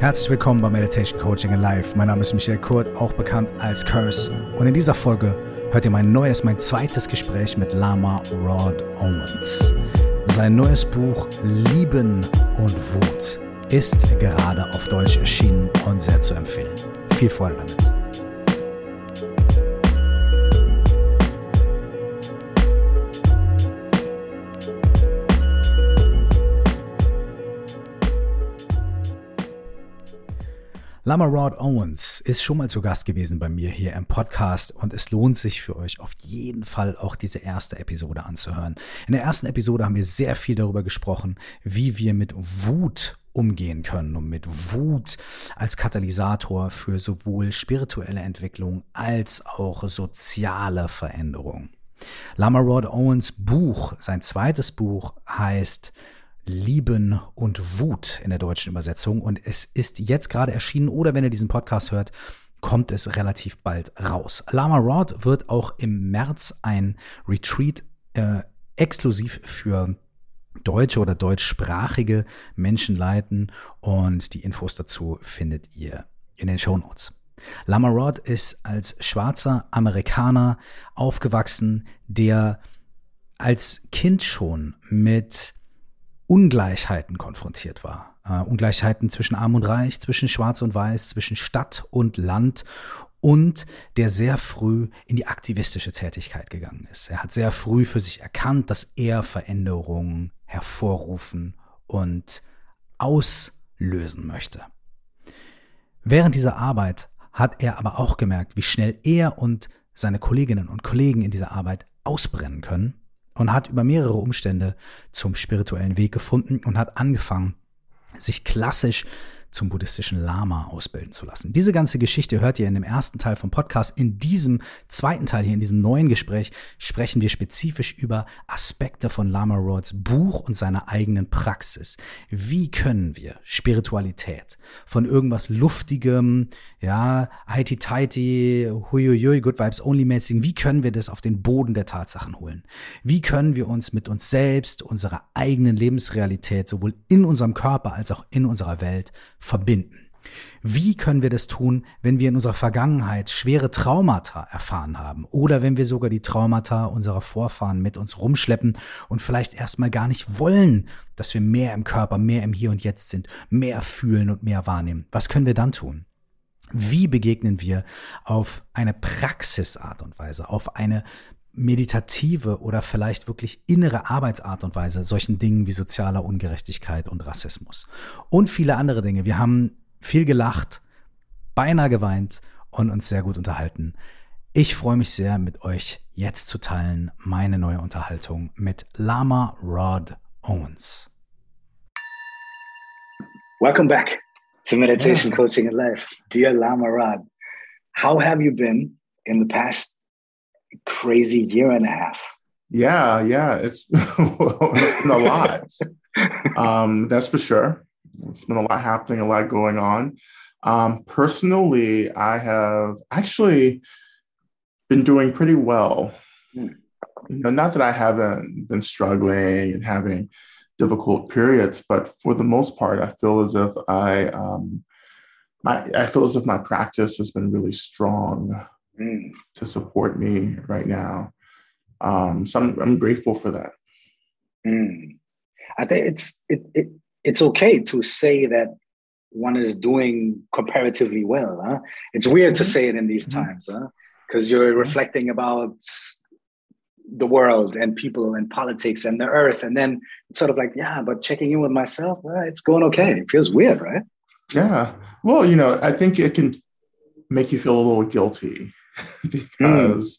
Herzlich willkommen bei Meditation Coaching Alive. Mein Name ist Michael Kurt, auch bekannt als Curse. Und in dieser Folge hört ihr mein neues, mein zweites Gespräch mit Lama Rod Owens. Sein neues Buch Lieben und Wut ist gerade auf Deutsch erschienen und sehr zu empfehlen. Viel Freude damit. Lama Rod Owens ist schon mal zu Gast gewesen bei mir hier im Podcast und es lohnt sich für euch auf jeden Fall auch diese erste Episode anzuhören. In der ersten Episode haben wir sehr viel darüber gesprochen, wie wir mit Wut umgehen können und mit Wut als Katalysator für sowohl spirituelle Entwicklung als auch soziale Veränderung. Lama Rod Owens Buch, sein zweites Buch heißt Lieben und Wut in der deutschen Übersetzung. Und es ist jetzt gerade erschienen oder wenn ihr diesen Podcast hört, kommt es relativ bald raus. Lama Rod wird auch im März ein Retreat äh, exklusiv für deutsche oder deutschsprachige Menschen leiten und die Infos dazu findet ihr in den Show Notes. Lama Rod ist als schwarzer Amerikaner aufgewachsen, der als Kind schon mit Ungleichheiten konfrontiert war. Äh, Ungleichheiten zwischen Arm und Reich, zwischen Schwarz und Weiß, zwischen Stadt und Land und der sehr früh in die aktivistische Tätigkeit gegangen ist. Er hat sehr früh für sich erkannt, dass er Veränderungen hervorrufen und auslösen möchte. Während dieser Arbeit hat er aber auch gemerkt, wie schnell er und seine Kolleginnen und Kollegen in dieser Arbeit ausbrennen können und hat über mehrere Umstände zum spirituellen Weg gefunden und hat angefangen, sich klassisch zum buddhistischen Lama ausbilden zu lassen. Diese ganze Geschichte hört ihr in dem ersten Teil vom Podcast. In diesem zweiten Teil hier, in diesem neuen Gespräch, sprechen wir spezifisch über Aspekte von Lama Rods Buch und seiner eigenen Praxis. Wie können wir Spiritualität von irgendwas Luftigem, ja, heiti-teiti, huiuiui, good vibes only mäßigen, wie können wir das auf den Boden der Tatsachen holen? Wie können wir uns mit uns selbst, unserer eigenen Lebensrealität, sowohl in unserem Körper als auch in unserer Welt verbinden. Wie können wir das tun, wenn wir in unserer Vergangenheit schwere Traumata erfahren haben oder wenn wir sogar die Traumata unserer Vorfahren mit uns rumschleppen und vielleicht erstmal gar nicht wollen, dass wir mehr im Körper, mehr im Hier und Jetzt sind, mehr fühlen und mehr wahrnehmen? Was können wir dann tun? Wie begegnen wir auf eine Praxisart und Weise, auf eine meditative oder vielleicht wirklich innere Arbeitsart und Weise solchen Dingen wie sozialer Ungerechtigkeit und Rassismus und viele andere Dinge. Wir haben viel gelacht, beinahe geweint und uns sehr gut unterhalten. Ich freue mich sehr, mit euch jetzt zu teilen meine neue Unterhaltung mit Lama Rod Owens. Welcome back to Meditation. Coaching and Life. Dear Lama Rod, how have you been in the past crazy year and a half. Yeah, yeah, it's it's been a lot. um, that's for sure. It's been a lot happening, a lot going on. Um, personally, I have actually been doing pretty well. Mm. You know, not that I haven't been struggling and having difficult periods, but for the most part, I feel as if I um, I, I feel as if my practice has been really strong mm. to support me right now. Um, so I'm, I'm grateful for that. Mm. I think it's it, it it's okay to say that one is doing comparatively well. Huh? It's weird to mm-hmm. say it in these mm-hmm. times, because huh? you're reflecting about the world and people and politics and the earth, and then it's sort of like, yeah, but checking in with myself, well, it's going okay. It feels weird, right? Yeah. Well, you know, I think it can make you feel a little guilty because mm.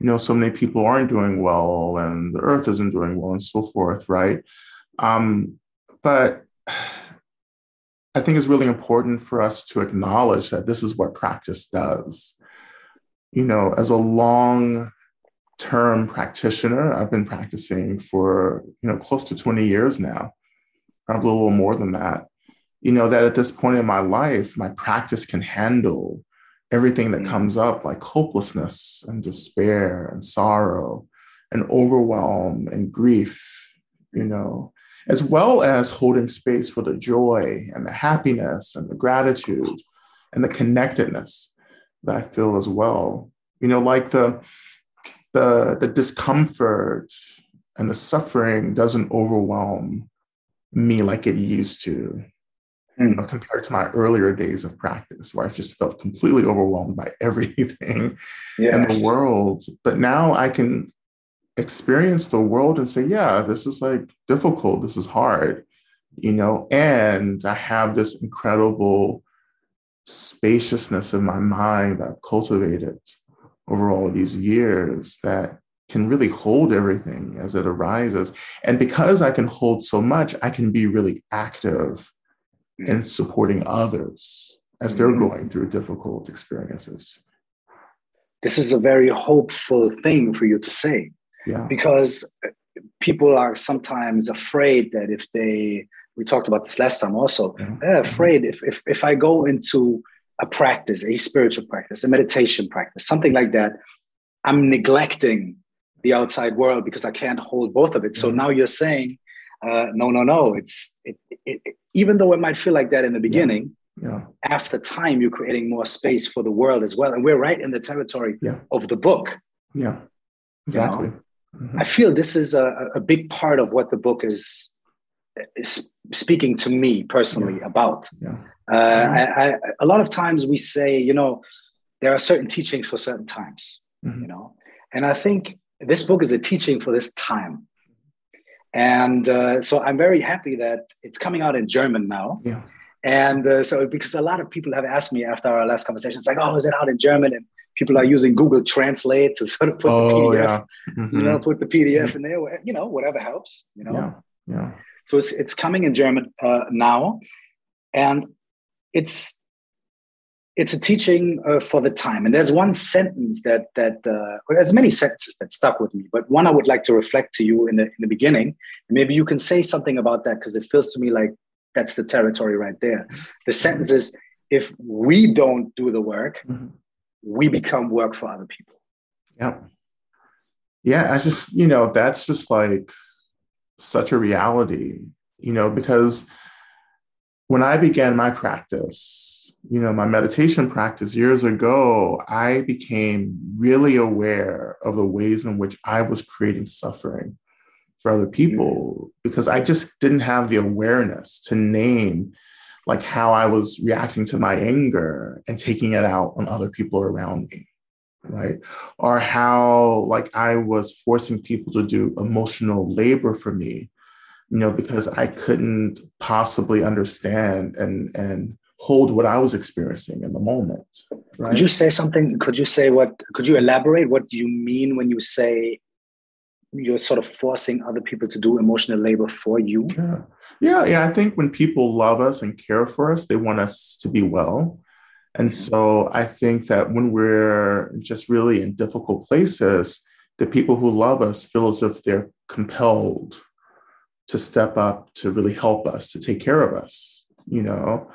you know so many people aren't doing well and the earth isn't doing well and so forth right um, but i think it's really important for us to acknowledge that this is what practice does you know as a long term practitioner i've been practicing for you know close to 20 years now probably a little more than that you know that at this point in my life my practice can handle everything that mm. comes up like hopelessness and despair and sorrow and overwhelm and grief you know as well as holding space for the joy and the happiness and the gratitude and the connectedness that I feel as well. You know, like the the the discomfort and the suffering doesn't overwhelm me like it used to mm. you know, compared to my earlier days of practice where I just felt completely overwhelmed by everything yes. in the world. But now I can experience the world and say, yeah, this is like difficult, this is hard, you know, and I have this incredible spaciousness in my mind I've cultivated over all these years that can really hold everything as it arises. And because I can hold so much, I can be really active in supporting others as they're mm-hmm. going through difficult experiences. This is a very hopeful thing for you to say. Yeah. Because people are sometimes afraid that if they, we talked about this last time also, yeah. they're mm-hmm. afraid if, if, if I go into a practice, a spiritual practice, a meditation practice, something like that, I'm neglecting the outside world because I can't hold both of it. So mm-hmm. now you're saying, uh, no, no, no. It's it, it, it, even though it might feel like that in the beginning. Yeah. yeah. After time, you're creating more space for the world as well, and we're right in the territory yeah. of the book. Yeah, exactly. You know? mm-hmm. I feel this is a, a big part of what the book is, is speaking to me personally yeah. about. Yeah. Uh, mm-hmm. I, I, a lot of times we say, you know, there are certain teachings for certain times, mm-hmm. you know, and I think this book is a teaching for this time. And uh, so I'm very happy that it's coming out in German now. Yeah. And uh, so, because a lot of people have asked me after our last conversation, it's like, oh, is it out in German? And people are using Google Translate to sort of put oh, the PDF, yeah. mm-hmm. you know, put the PDF in there, you know, whatever helps, you know. Yeah. Yeah. So it's, it's coming in German uh, now. And it's it's a teaching uh, for the time. And there's one sentence that that uh, well, there's many sentences that stuck with me, but one I would like to reflect to you in the in the beginning. Maybe you can say something about that because it feels to me like that's the territory right there. The sentence is: If we don't do the work, mm-hmm. we become work for other people. Yeah, yeah. I just you know that's just like such a reality, you know, because when I began my practice you know, my meditation practice years ago, I became really aware of the ways in which I was creating suffering for other mm-hmm. people because I just didn't have the awareness to name like how I was reacting to my anger and taking it out on other people around me right? Or how like i was forcing people to do emotional labor for me you know because i couldn't possibly understand and and hold what I was experiencing in the moment. Right? Could you say something? Could you say what? Could you elaborate what you mean when you say you're sort of forcing other people to do emotional labor for you? Yeah, yeah, yeah. I think when people love us and care for us, they want us to be well. And mm-hmm. so I think that when we're just really in difficult places, the people who love us feel as if they're compelled to step up to really help us, to take care of us, you know.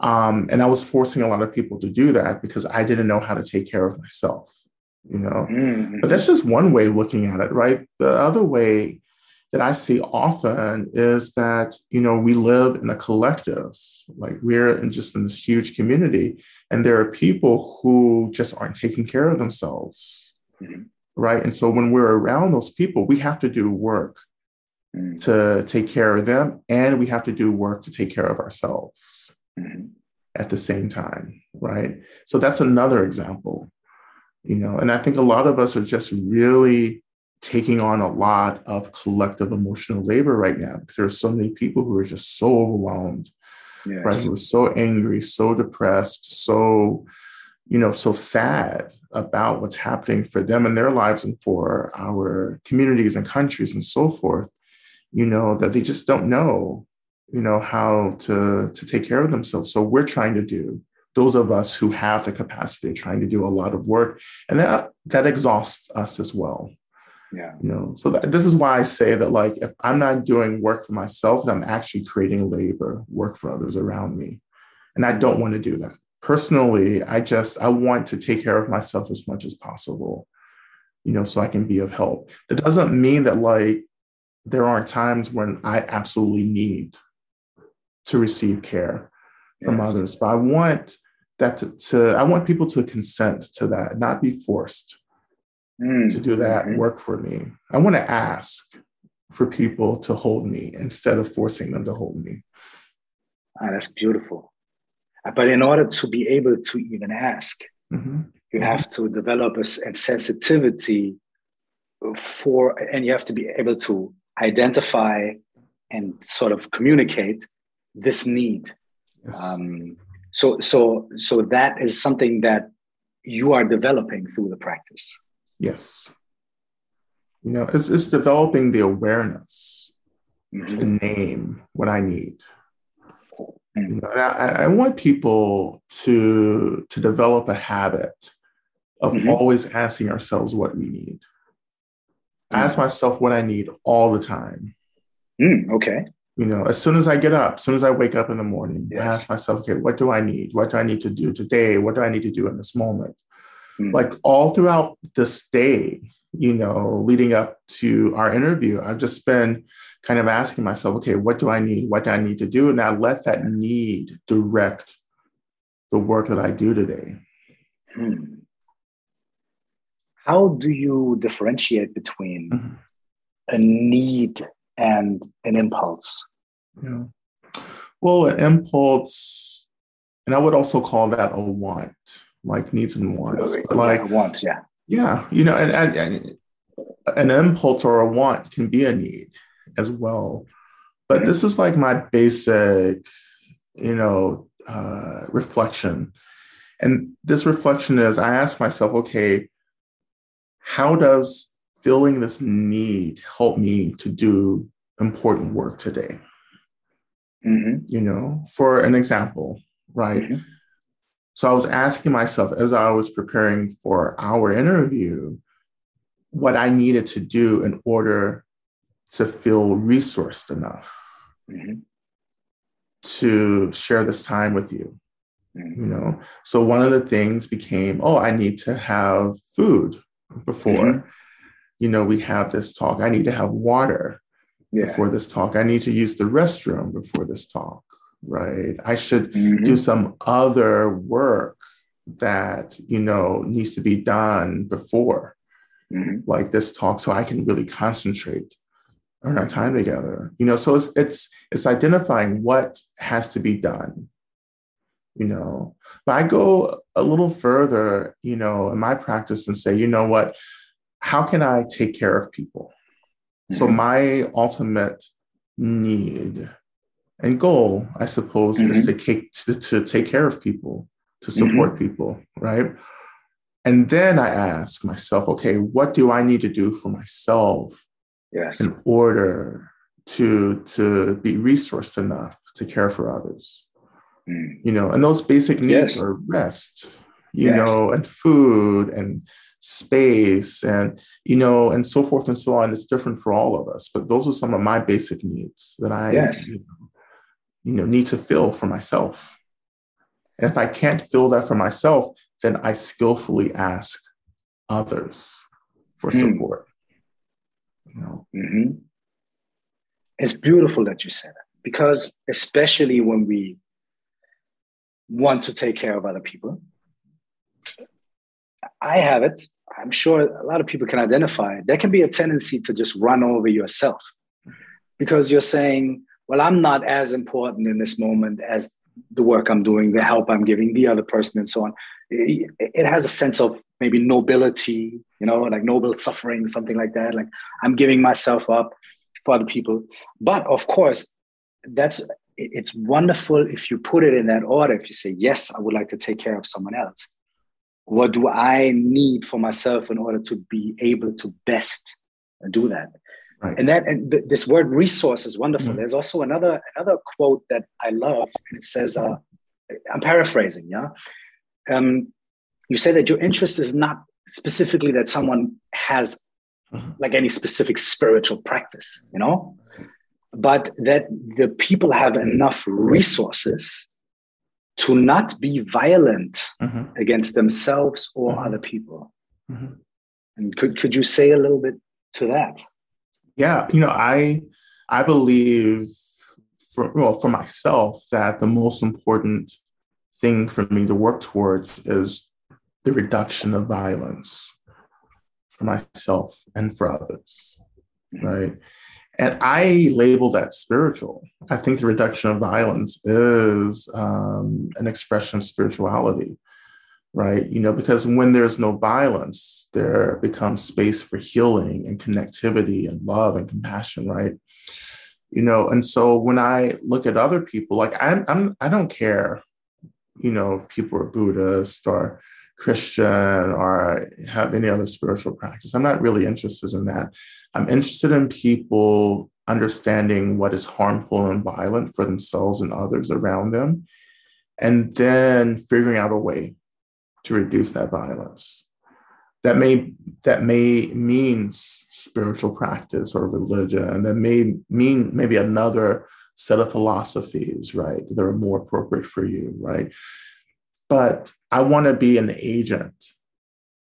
Um, and I was forcing a lot of people to do that because I didn't know how to take care of myself, you know. Mm-hmm. But that's just one way of looking at it, right? The other way that I see often is that, you know, we live in a collective, like we're in just in this huge community, and there are people who just aren't taking care of themselves, mm-hmm. right? And so when we're around those people, we have to do work mm-hmm. to take care of them, and we have to do work to take care of ourselves mm-hmm. at the same time, right? So that's another example, you know, and I think a lot of us are just really taking on a lot of collective emotional labor right now because there are so many people who are just so overwhelmed, yes. right? Who are so angry, so depressed, so you know so sad about what's happening for them in their lives and for our communities and countries and so forth you know that they just don't know you know how to to take care of themselves. So we're trying to do those of us who have the capacity trying to do a lot of work and that that exhausts us as well. Yeah. You know so that, this is why i say that like if i'm not doing work for myself i'm actually creating labor work for others around me. And i don't want to do that. Personally i just i want to take care of myself as much as possible you know so i can be of help. That doesn't mean that like there are times when I absolutely need to receive care from yes. others. But I want that to, to, I want people to consent to that, not be forced mm. to do that mm-hmm. work for me. I want to ask for people to hold me instead of forcing them to hold me. Ah, that's beautiful. But in order to be able to even ask, mm-hmm. you have to develop a, a sensitivity for, and you have to be able to identify and sort of communicate this need. Yes. Um, so, so, so that is something that you are developing through the practice. Yes. You know, it's, it's developing the awareness mm-hmm. to name what I need. Mm-hmm. You know, I, I, want people to to develop a habit of mm-hmm. always asking ourselves what we need. I ask myself what I need all the time. Mm, okay. You know, as soon as I get up, as soon as I wake up in the morning, yes. I ask myself, okay, what do I need? What do I need to do today? What do I need to do in this moment? Mm. Like all throughout this day, you know, leading up to our interview, I've just been kind of asking myself, okay, what do I need? What do I need to do? And I let that need direct the work that I do today. Hmm. How do you differentiate between mm-hmm. a need and an impulse? Yeah. Well, an impulse, and I would also call that a want, like needs and wants. like wants, yeah. Yeah, you know, and, and, and, an impulse or a want can be a need as well. But mm-hmm. this is like my basic, you know, uh, reflection. And this reflection is I ask myself, okay, how does feeling this need help me to do important work today? Mm-hmm. You know, for an example, right? Mm-hmm. So I was asking myself as I was preparing for our interview what I needed to do in order to feel resourced enough mm-hmm. to share this time with you. Mm-hmm. You know, so one of the things became, oh, I need to have food before. Mm-hmm. You know, we have this talk. I need to have water yeah. before this talk. I need to use the restroom before this talk right? I should mm-hmm. do some other work that, you know, needs to be done before mm-hmm. like this talk so I can really concentrate on our time together. You know, so it's it's it's identifying what has to be done. You know, but I go a little further, you know, in my practice and say, you know what, how can I take care of people? Mm-hmm. So my ultimate need and goal, I suppose, mm-hmm. is to take to, to, take care of people, to support mm-hmm. people, right? And then I ask myself, okay, what do I need to do for myself yes. in order to to be resourced enough to care for others? Mm. You know, and those basic needs yes. are rest, you yes. know, and food and space and you know and so forth and so on it's different for all of us but those are some of my basic needs that i yes. you know, you know need to fill for myself and if i can't fill that for myself then i skillfully ask others for hmm. support mm. you know mm-hmm. it's beautiful that you said that because especially when we want to take care of other people i have it i'm sure a lot of people can identify there can be a tendency to just run over yourself because you're saying well, I'm not as important in this moment as the work I'm doing, the help I'm giving the other person, and so on. It, has a sense of maybe nobility, you know, like noble suffering, something like that. Like I'm giving myself up for other people. But of course, that's it's wonderful if you put it in that order. If you say, yes, I would like to take care of someone else. What do I need for myself in order to be able to best do that? Right. And that and th- this word resource is wonderful. Mm-hmm. There's also another another quote that I love, and it says, uh, "I'm paraphrasing, yeah. Um, you say that your interest is not specifically that someone has mm-hmm. like any specific spiritual practice, you know, but that the people have enough resources to not be violent mm-hmm. against themselves or mm-hmm. other people. Mm-hmm. And could could you say a little bit to that? Yeah, you know, I I believe for well for myself that the most important thing for me to work towards is the reduction of violence for myself and for others, mm-hmm. right? And I label that spiritual. I think the reduction of violence is um, an expression of spirituality, right? You know, because when there's no violence, there becomes space for healing and connectivity and love and compassion, right? You know, and so when I look at other people, like I'm, I'm I don't care, you know, if people are Buddhist or Christian or have any other spiritual practice. I'm not really interested in that. I'm interested in people understanding what is harmful and violent for themselves and others around them, and then figuring out a way to reduce that violence. That may that may mean spiritual practice or religion. And that may mean maybe another set of philosophies, right? That are more appropriate for you, right? But I want to be an agent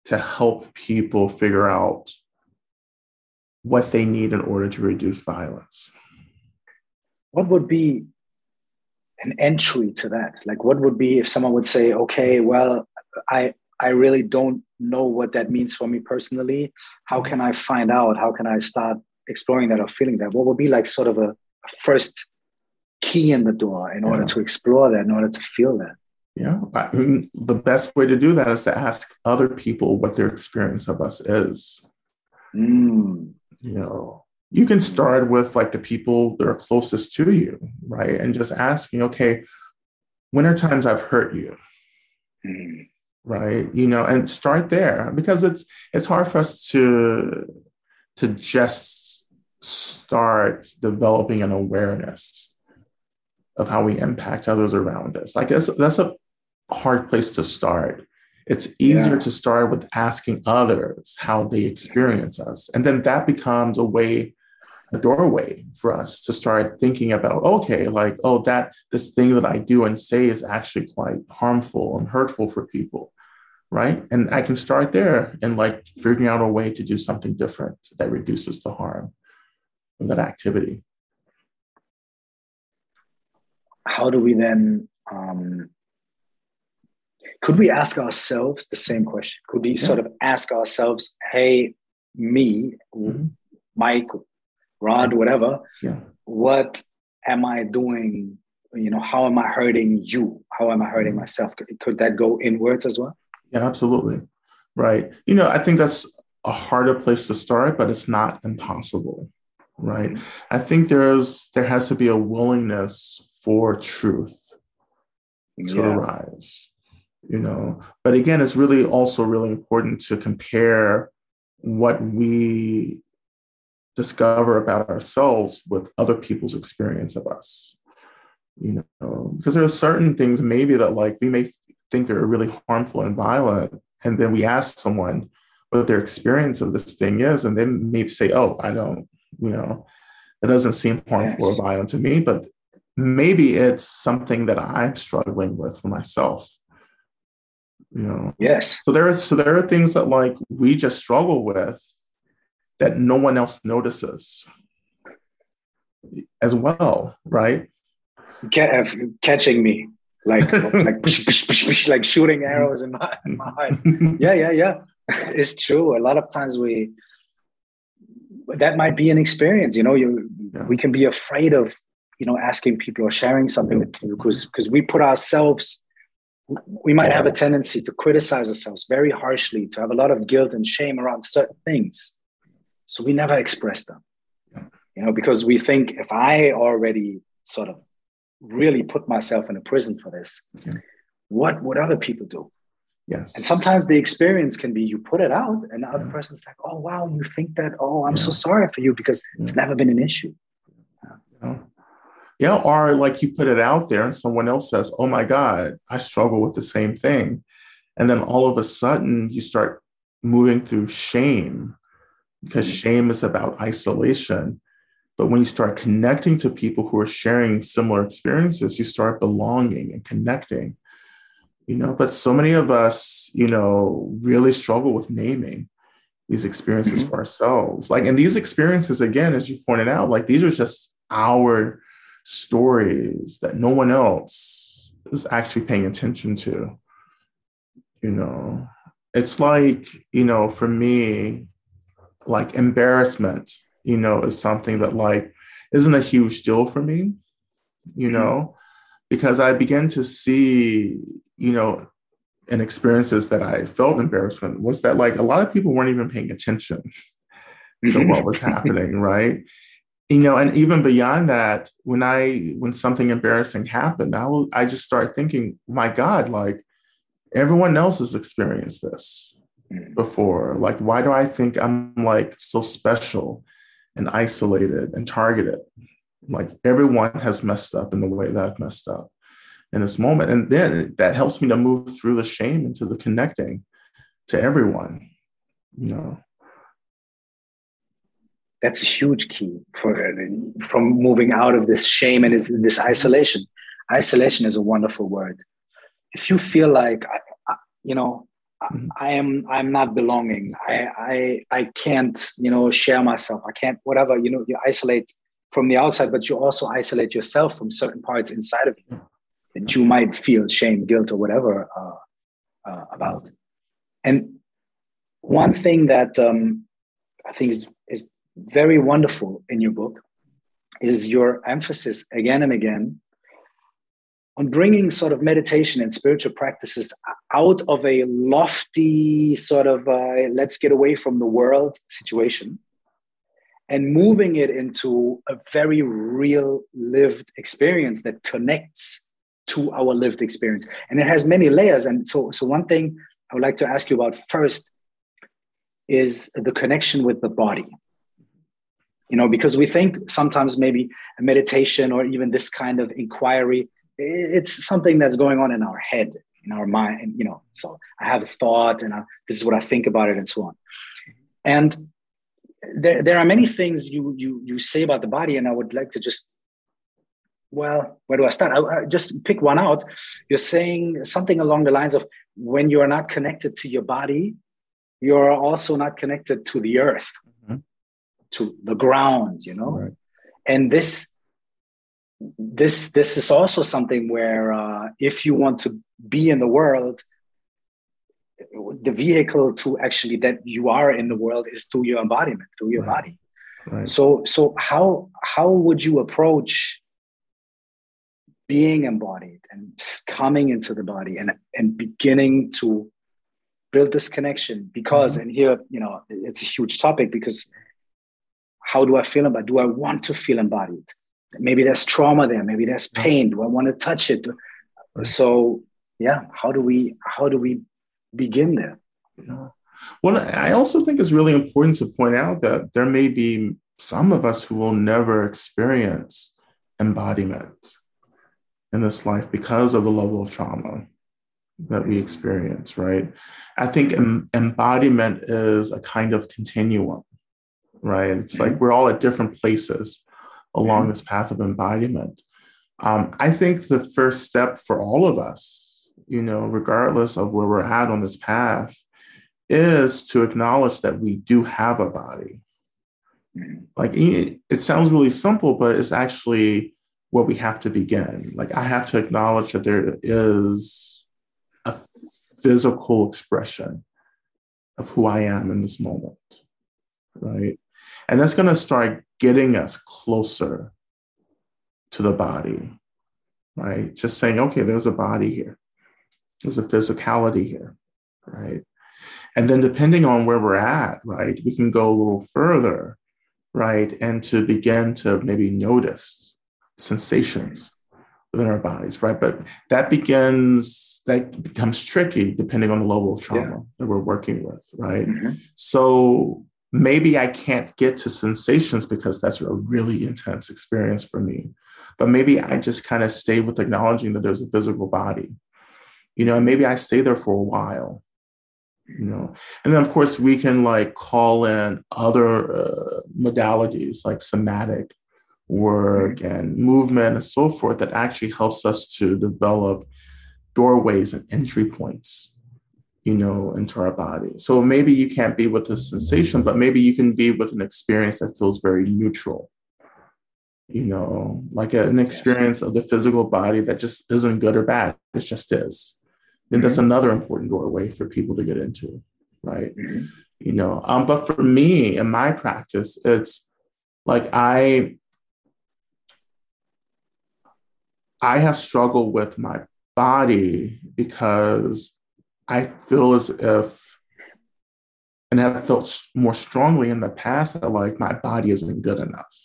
to help people figure out what they need in order to reduce violence. What would be an entry to that? Like, what would be if someone would say, okay, well, I, I really don't know what that means for me personally. How can I find out? How can I start exploring that or feeling that? What would be like sort of a, a first key in the door in order yeah. to explore that, in order to feel that? Yeah, I mean, the best way to do that is to ask other people what their experience of us is. Mm. You know you can start with like the people that are closest to you right? And just asking okay when are times i've hurt you? Mm. right? You know and start there because it's it's hard for us to to just start developing an awareness of how we impact others around us like that's that's a hard place to start it's easier yeah. to start with asking others how they experience us. And then that becomes a way, a doorway for us to start thinking about, okay, like, oh, that this thing that I do and say is actually quite harmful and hurtful for people. Right. And I can start there and like figuring out a way to do something different that reduces the harm of that activity. How do we then um, could we ask ourselves the same question? Could we yeah. sort of ask ourselves, hey, me, mm-hmm. Mike, Rod, whatever, yeah. what am I doing? You know, how am I hurting you? How am I hurting mm-hmm. myself? Could, could that go inwards as well? Yeah, absolutely. Right. You know, I think that's a harder place to start, but it's not impossible. Right. Mm-hmm. I think there's there has to be a willingness for truth to yeah. arise you know but again it's really also really important to compare what we discover about ourselves with other people's experience of us you know because there are certain things maybe that like we may think they're really harmful and violent and then we ask someone what their experience of this thing is and they may say oh i don't you know it doesn't seem harmful yes. or violent to me but maybe it's something that i'm struggling with for myself you know? Yes. So there are so there are things that like we just struggle with that no one else notices as well right? Uh, catching me like like like shooting arrows in my, in my heart yeah yeah yeah. It's true. A lot of times we that might be an experience you know you yeah. we can be afraid of you know asking people or sharing something with people because because we put ourselves we might have a tendency to criticize ourselves very harshly, to have a lot of guilt and shame around certain things. So we never express them, you know, because we think if I already sort of really put myself in a prison for this, what would other people do? Yes. And sometimes the experience can be you put it out, and the other yeah. person's like, oh, wow, you think that? Oh, I'm yeah. so sorry for you because yeah. it's never been an issue. Yeah, or like you put it out there and someone else says, Oh my God, I struggle with the same thing. And then all of a sudden you start moving through shame because mm-hmm. shame is about isolation. But when you start connecting to people who are sharing similar experiences, you start belonging and connecting. You know, but so many of us, you know, really struggle with naming. these experiences mm-hmm. for ourselves. Like, and these experiences, again, as you pointed out, like these are just our stories that no one else is actually paying attention to. You know, it's like, you know, for me, like embarrassment, you know, is something that like isn't a huge deal for me, you mm-hmm. know, because I begin to see, you know, and experiences that I felt embarrassment was that like a lot of people weren't even paying attention to mm-hmm. what was happening, right? You know, and even beyond that, when I when something embarrassing happened, I will I just start thinking, my God, like everyone else has experienced this mm. before. Like, why do I think I'm like so special and isolated and targeted? Like everyone has messed up in the way that I've messed up in this moment. And then that helps me to move through the shame into the connecting to everyone, you know. That's a huge key for from moving out of this shame and this isolation. Isolation is a wonderful word. If you feel like, you know, mm-hmm. I am I'm not belonging. I I I can't you know share myself. I can't whatever you know. You isolate from the outside, but you also isolate yourself from certain parts inside of you that you might feel shame, guilt, or whatever uh, uh, about. And one thing that um, I think is, is very wonderful in your book is your emphasis again and again on bringing sort of meditation and spiritual practices out of a lofty sort of uh, let's get away from the world situation and moving it into a very real lived experience that connects to our lived experience. And it has many layers. And so, so one thing I would like to ask you about first is the connection with the body. You know, because we think sometimes maybe a meditation or even this kind of inquiry, it's something that's going on in our head, in our mind. You know, so I have a thought and I, this is what I think about it and so on. And there, there are many things you, you, you say about the body, and I would like to just well, where do I start? I, I just pick one out. You're saying something along the lines of when you are not connected to your body, you're also not connected to the earth. To the ground, you know? Right. And this this this is also something where uh, if you want to be in the world the vehicle to actually that you are in the world is through your embodiment through your right. body right. so so how how would you approach being embodied and coming into the body and, and beginning to build this connection because mm-hmm. and here you know it's a huge topic because how do i feel about do i want to feel embodied? Maybe there's trauma there maybe there's pain. Do i want to touch it? So yeah how do we how do we begin there? Yeah. well i also think it's really important to point out that there may be some of us who will never experience embodiment in this life because of the level of trauma that we experience, right? I think em- embodiment is a kind of continuum, right? It's mm-hmm. like we're all at different places along mm-hmm. this path of embodiment. Um, I think the first step for all of us, you know, regardless of where we're at on this path, is to acknowledge that we do have a body. Mm-hmm. Like it sounds really simple, but it's actually where we have to begin. Like I have to acknowledge that there is a physical expression of who I am in this moment, right? And that's going to start getting us closer to the body, right? Just saying, okay, there's a body here, there's a physicality here, right? And then depending on where we're at, right, we can go a little further, right? And to begin to maybe notice sensations within our bodies, right? But that begins, that becomes tricky depending on the level of trauma yeah. that we're working with, right? Mm-hmm. So maybe I can't get to sensations because that's a really intense experience for me. But maybe I just kind of stay with acknowledging that there's a physical body, you know, and maybe I stay there for a while, you know. And then, of course, we can like call in other uh, modalities like somatic work and movement and so forth that actually helps us to develop doorways and entry points you know, into our body. So maybe you can't be with the sensation, but maybe you can be with an experience that feels very neutral. You know, like a, an experience of the physical body that just isn't good or bad. It just is. And mm-hmm. that's another important doorway for people to get into, right? Mm-hmm. You know, um, but for me in my practice, it's like I I have struggled with my body because I feel as if, and have felt more strongly in the past that like my body isn't good enough,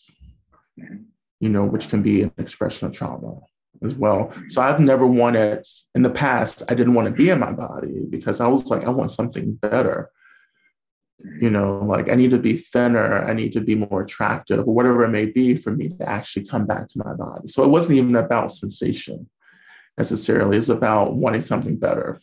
you know, which can be an expression of trauma as well. So I've never wanted, in the past, I didn't want to be in my body because I was like, I want something better. You know, like I need to be thinner, I need to be more attractive, or whatever it may be for me to actually come back to my body. So it wasn't even about sensation necessarily, it's about wanting something better.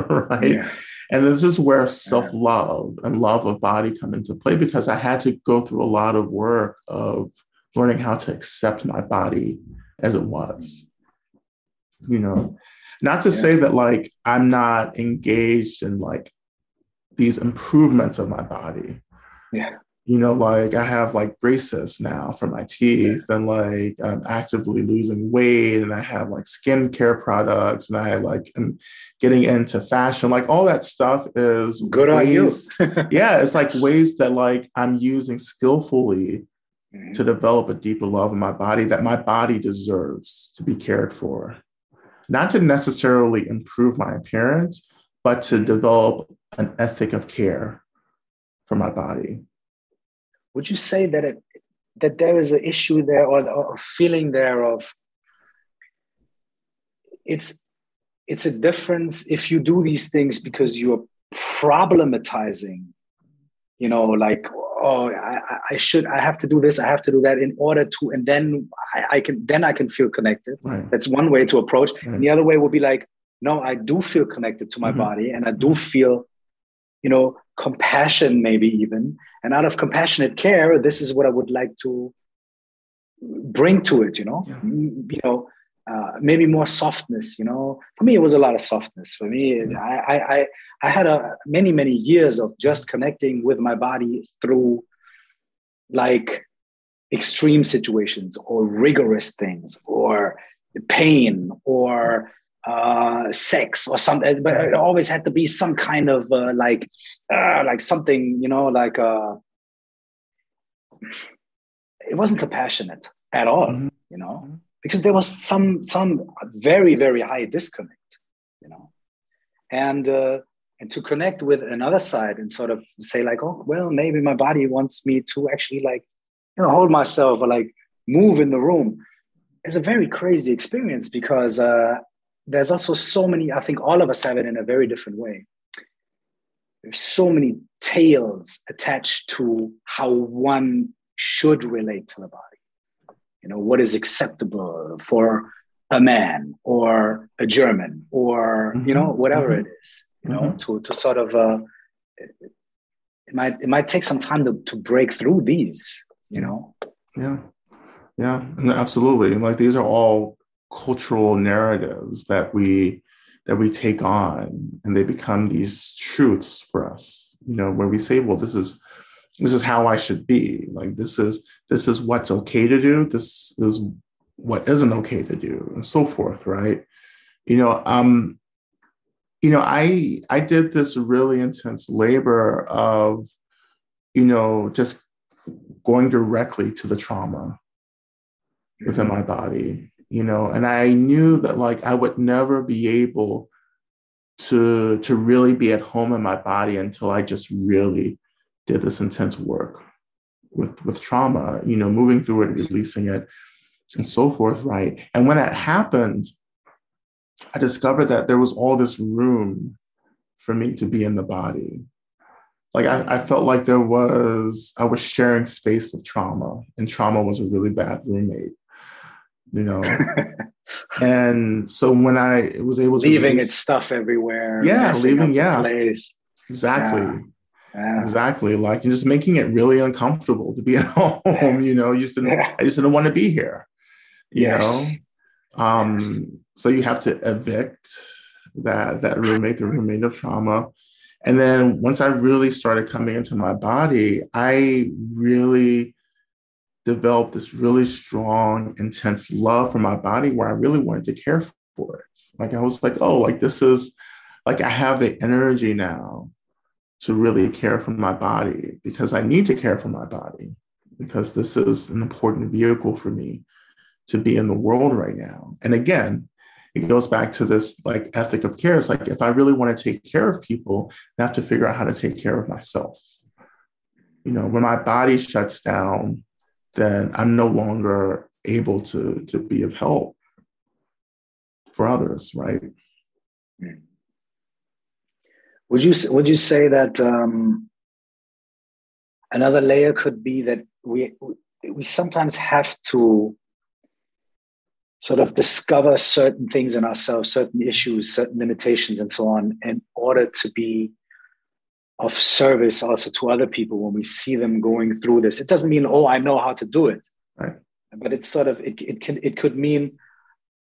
right? Yeah. And this is where self love and love of body come into play because I had to go through a lot of work of learning how to accept my body as it was. You know, not to say that like I'm not engaged in like these improvements of my body. Yeah you know, like I have like braces now for my teeth, and like I'm actively losing weight, and I have like skincare products, and I like am getting into fashion. Like all that stuff is good ways, on you. yeah, it's like ways that like I'm using skillfully mm-hmm. to develop a deeper love in my body that my body deserves to be cared for. Not to necessarily improve my appearance, but to develop an ethic of care for my body would you say that it that there is an issue there or, or a feeling there of it's it's a difference if you do these things because you're problematizing you know like oh I, I should i have to do this i have to do that in order to and then i, I can then i can feel connected right. that's one way to approach right. and the other way would be like no i do feel connected to my mm-hmm. body and i do feel you know compassion maybe even and out of compassionate care this is what i would like to bring to it you know yeah. you know uh, maybe more softness you know for me it was a lot of softness for me yeah. I, I i had a many many years of just connecting with my body through like extreme situations or rigorous things or pain or uh, sex or something, but it always had to be some kind of uh, like, uh, like something, you know, like uh, it wasn't compassionate at all, mm-hmm. you know, because there was some some very very high disconnect, you know, and uh, and to connect with another side and sort of say like, oh well, maybe my body wants me to actually like, you know, hold myself or like move in the room. It's a very crazy experience because uh, there's also so many, I think all of us have it in a very different way. There's so many tales attached to how one should relate to the body. You know, what is acceptable for a man or a German or, mm-hmm. you know, whatever mm-hmm. it is, you know, mm-hmm. to, to sort of, uh, it might, it might take some time to, to break through these, you know? Yeah. Yeah, absolutely. Like these are all cultural narratives that we that we take on and they become these truths for us you know where we say well this is this is how i should be. Like this is this is what's okay to do. This is what isn't okay to do and so forth right? You know um you know i i did this really intense labor of you know just going directly to the trauma within my body you know and i knew that like i would never be able to to really be at home in my body until i just really did this intense work with with trauma you know moving through it releasing it and so forth right? And when that happened i discovered that there was all this room for me to be in the body. Like I, I felt like there was i was sharing space with trauma and trauma was a really bad roommate you know. and so when I was able to leaving release, its stuff everywhere, yeah, leaving, yeah, place. exactly. Yeah. Yeah. Exactly. Like just making it really uncomfortable to be at home. You know, you just didn't. I just didn't want to be here. You yes. know? Um, yes. so you have to evict that that roommate, the roommate of trauma. And then once I really started coming into my body, I really developed this really strong, intense love for my body where I really wanted to care for it. Like I was like, oh, like this is like I have the energy now to really care for my body because I need to care for my body because this is an important vehicle for me to be in the world right now. And again, it goes back to this like ethic of care. It's like if I really want to take care of people, I have to figure out how to take care of myself. You know, when my body shuts down, then I'm no longer able to to be of help for others, right? Would you would you say that um, another layer could be that we we sometimes have to sort of discover certain things in ourselves, certain issues, certain limitations, and so on, in order to be of service also to other people when we see them going through this. It doesn't mean, oh, I know how to do it. Right. But it's sort of it, it can it could mean,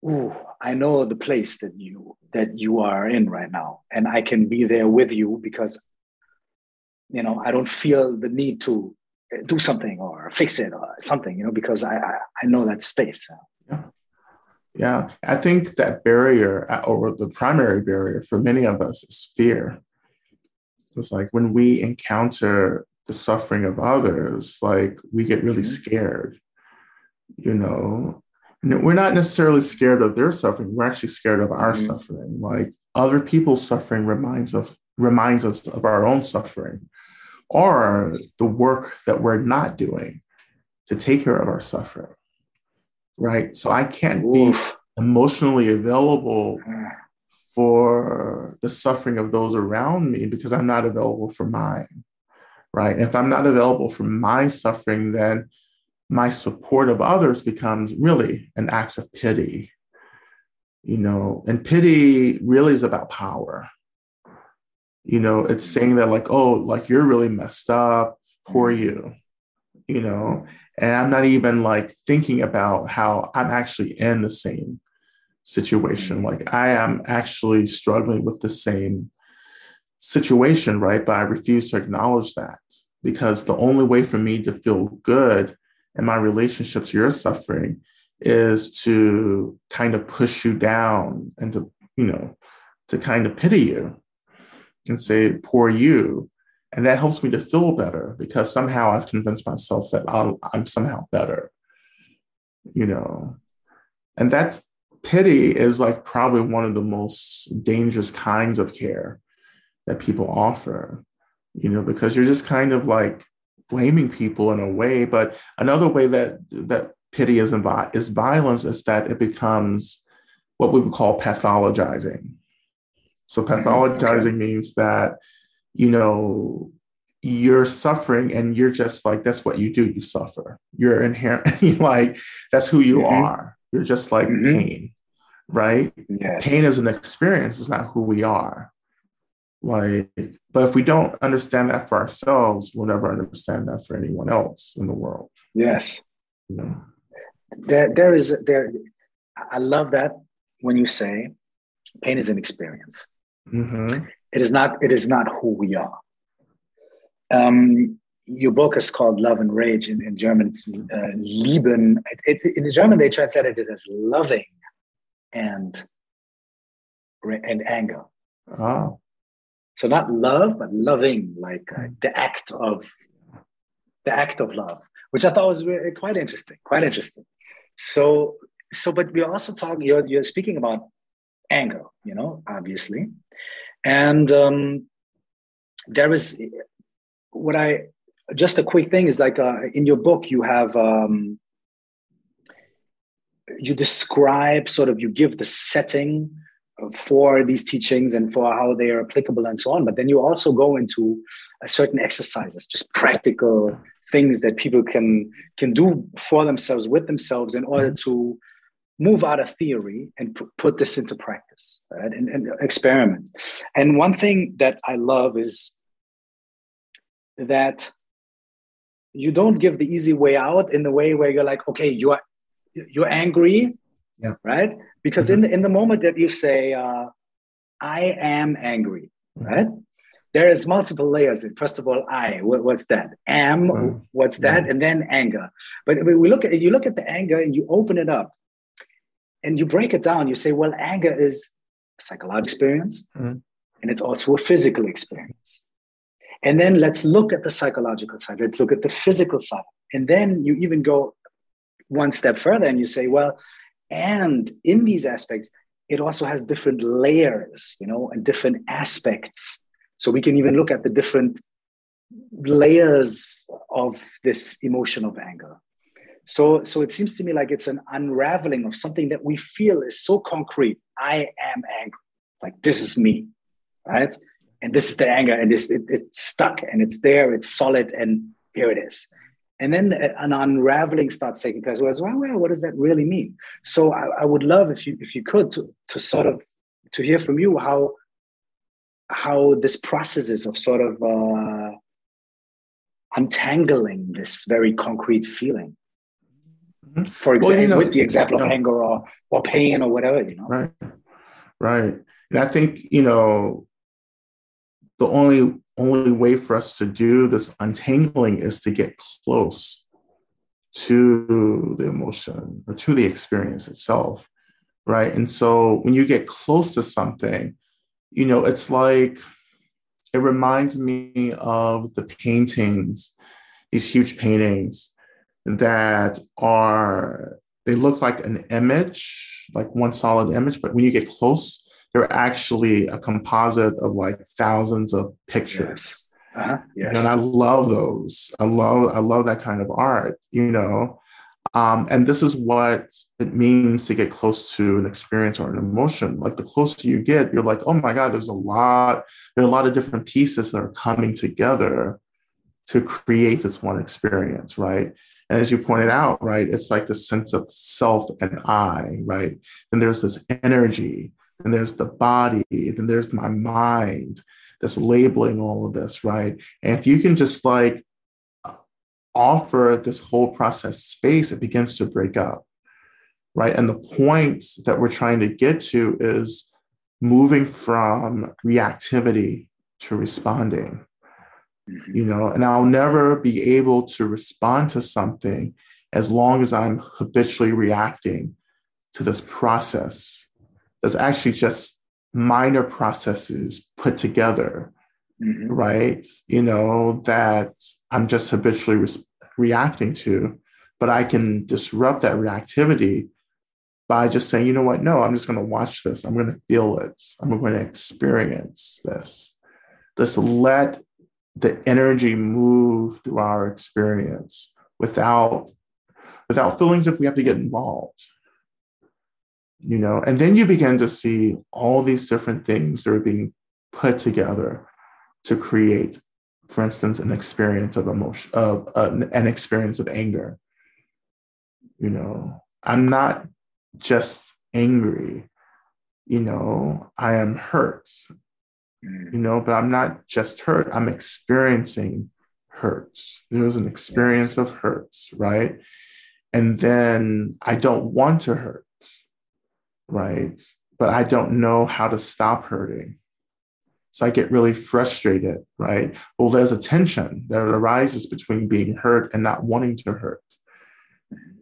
oh, I know the place that you that you are in right now. And I can be there with you because you know I don't feel the need to do something or fix it or something, you know, because I I, I know that space. Yeah. Yeah, I think that barrier, uh, or the primary barrier for many of us, is fear. It's like when we encounter the suffering of others, like we get really mm-hmm. scared. You know, we're not necessarily scared of their suffering. We're actually scared of our mm-hmm. suffering. Like other people's suffering reminds of reminds us of our own suffering, or the work that we're not doing to take care of our suffering right? So I can't be emotionally available for the suffering of those around me because I'm not available for mine, right? If I'm not available for my suffering, then my support of others becomes really an act of pity, you know, and pity really is about power. You know, it's saying that, like, oh, like you're really messed up, poor mm-hmm. you, you know, and i'm not even like thinking about how i'm actually in the same situation. Mm-hmm. Like i am actually struggling with the same situation right? But i refuse to acknowledge that because the only way for me to feel good in my relationship to your suffering is to kind of push you down and to you know to kind of pity you and say poor you. And that helps me to feel better because somehow I've convinced myself that I'm, I'm somehow better, you know. And that's pity is like probably one of the most dangerous kinds of care that people offer, you know, because you're just kind of like blaming people in a way. But another way that that pity is, is violence is that it becomes what we would call pathologizing. So mm-hmm. pathologizing means that you know, you're suffering and you're just like, that's what you do, you suffer. You're inherent, like, that's who you mm-hmm. are. You're just like mm-hmm. pain, right? Yes. Pain is an experience, it's not who we are. Like, but if we don't understand that for ourselves, we'll never understand that for anyone else in the world. Yes. You know? There, there is there. I love that when you say pain is an experience. Mm-hmm. It is not. It is not who we are. Um, your book is called Love and Rage. In, in German, it's uh, Lieben. It, it, in German, they translated it as loving and and anger. Oh. So not love, but loving, like uh, the act of the act of love, which I thought was really, quite interesting. Quite interesting. So so, but we're also talking. You're you're speaking about anger, you know, obviously, and um, there is what I just a quick thing is like uh, in your book you have um, you describe sort of you give the setting for these teachings and for how they are applicable and so on but then you also go into uh, certain exercises just practical things that people can can do for themselves with themselves in order to move out of theory and p- put this into practice right? and, and experiment. And one thing that I love is that you don't give the easy way out in the way where you're like, okay, you are you're angry, yeah. right? Because mm-hmm. in the in the moment that you say, uh, I am angry, right? There is multiple layers. First of all, I, what's that? Am, mm. what's that? Mm. And then anger. But we look at you look at the anger and you open it up and you break it down. You say, well, anger is a psychological experience mm. and it's also a physical experience. And then let's look at the psychological side. Let's look at the physical side. And then you even go one step further and you say, well, and in these aspects, it also has different layers, you know, and different aspects. So we can even look at the different layers of this emotion of anger. So, so it seems to me like it's an unraveling of something that we feel is so concrete. I am angry. Like this is me, right? And this is the anger, and this it, it's stuck, and it's there, it's solid, and here it is and then an unraveling starts taking place. Whereas, well, well, what does that really mean? So I, I, would love if you if you could to to sort of to hear from you how how this process is of sort of uh, untangling this very concrete feeling. Mm-hmm. For example, well, you know, with the example of anger or or pain or whatever, you know. Right, right. And I think you know the only only way for us to do this untangling is to get close to the emotion or to the experience itself right? And so when you get close to something you know it's like it reminds me of the paintings these huge paintings that are they look like an image like one solid image but when you get close they're actually a composite of like thousands of pictures. Yes. Uh-huh. Yes. And I love those. I love I love that kind of art, you know. Um, and this is what it means to get close to an experience or an emotion. Like the closer you get, you're like, oh my God, there's a lot, there are a lot of different pieces that are coming together to create this one experience, right? And as you pointed out, right, it's like the sense of self and I, right? And there's this energy and there's the body, then there's my mind that's labeling all of this, right? And if you can just like offer this whole process space, it begins to break up, right? And the point that we're trying to get to is moving from reactivity to responding. Mm-hmm. You know, and I'll never be able to respond to something as long as I'm habitually reacting to this process that's actually just minor processes put together, mm-hmm. right? You know, that I'm just habitually re- reacting to, but I can disrupt that reactivity by just saying, you know what, no, I'm just going to watch this. I'm going to feel it. I'm going to experience this. Just let the energy move through our experience without without feeling as if we have to get involved you know and then you begin to see all these different things that are being put together to create for instance an experience of emotion of uh, an experience of anger. You know i'm not just angry you know i am hurt mm. you know but i'm not just hurt i'm experiencing hurt. There's an experience of hurt right? And then i don't want to hurt right? But I don't know how to stop hurting. So I get really frustrated, right? Well, there's a tension that arises between being hurt and not wanting to hurt,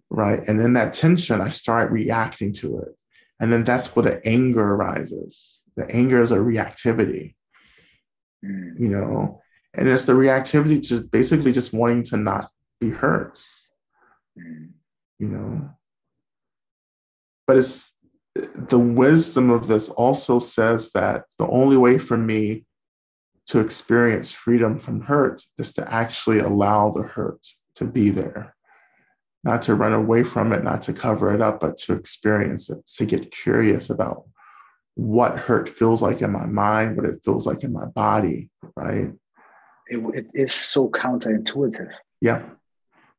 right? And in that tension, I start reacting to it. And then that's where the anger arises. The anger is a reactivity, mm. you know, and it's the reactivity just basically just wanting to not be hurt, mm. you know. But it's the wisdom of this also says that the only way for me to experience freedom from hurt is to actually allow the hurt to be there, not to run away from it, not to cover it up, but to experience it, to get curious about what hurt feels like in my mind, what it feels like in my body, right? it, it is so counterintuitive. Yeah.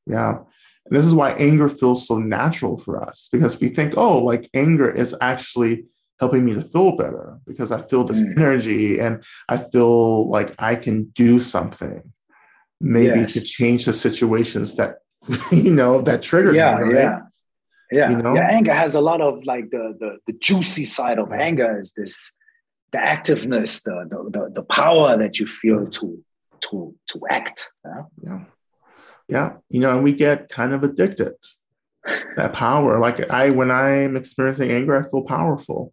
Yeah. And this is why anger feels so natural for us because we think, oh, like anger is actually helping me to feel better because I feel this mm. energy and I feel like I can do something, maybe yes. to change the situations that you know that trigger yeah, me. Right? Yeah. Yeah. You know? yeah. Anger has a lot of like the, the the juicy side of anger is this the activeness, the, the, the, the power that you feel to, to, to act. Yeah? yeah. Yeah. You know, and we get kind of addicted. That power. Like I, when I'm experiencing anger, I feel powerful.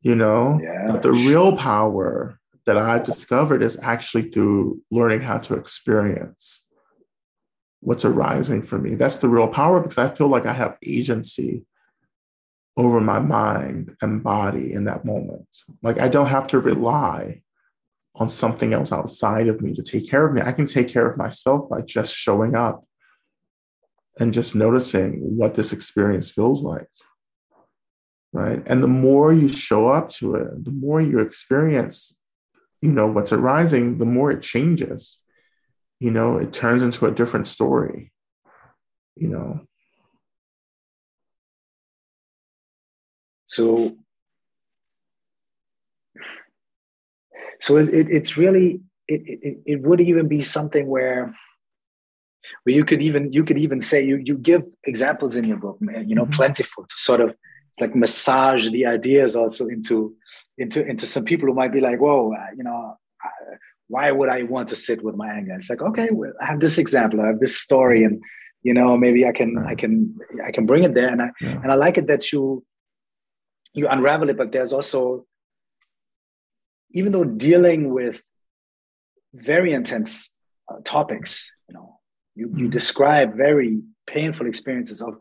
You know, yeah. but the real power that I discovered is actually through learning how to experience what's arising for me. That's the real power because I feel like I have agency over my mind and body in that moment. Like I don't have to rely on something else outside of me to take care of me. I can take care of myself by just showing up and just noticing what this experience feels like. Right. And the more you show up to it, the more you experience, you know, what's arising, the more it changes. You know, it turns into a different story, you know. So so it, it, it's really it, it, it would even be something where where you could even you could even say you you give examples in your book you know mm-hmm. plentiful to sort of like massage the ideas also into into into some people who might be like whoa uh, you know uh, why would i want to sit with my anger it's like okay well, i have this example i have this story and you know maybe i can right. i can i can bring it there and i yeah. and i like it that you you unravel it but there's also even though dealing with very intense uh, topics, you know, you, you mm-hmm. describe very painful experiences of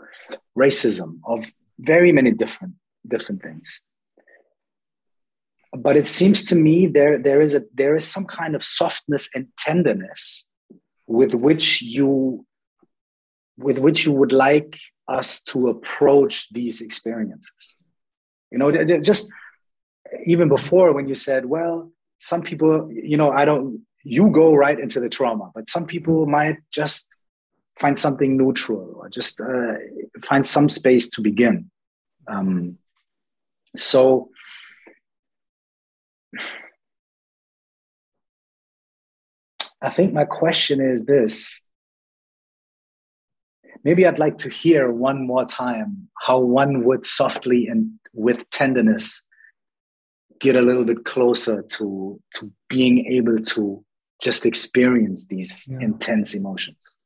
racism, of very many different different things. But it seems to me there there is a there is some kind of softness and tenderness with which you with which you would like us to approach these experiences. You know, just even before when you said, well, some people, you know, I don't, you go right into the trauma, but some people might just find something neutral or just uh, find some space to begin. Um, so, I think my question is this. Maybe I'd like to hear one more time how one would softly and with tenderness get a little bit closer to to being able to just experience these yeah. intense emotions.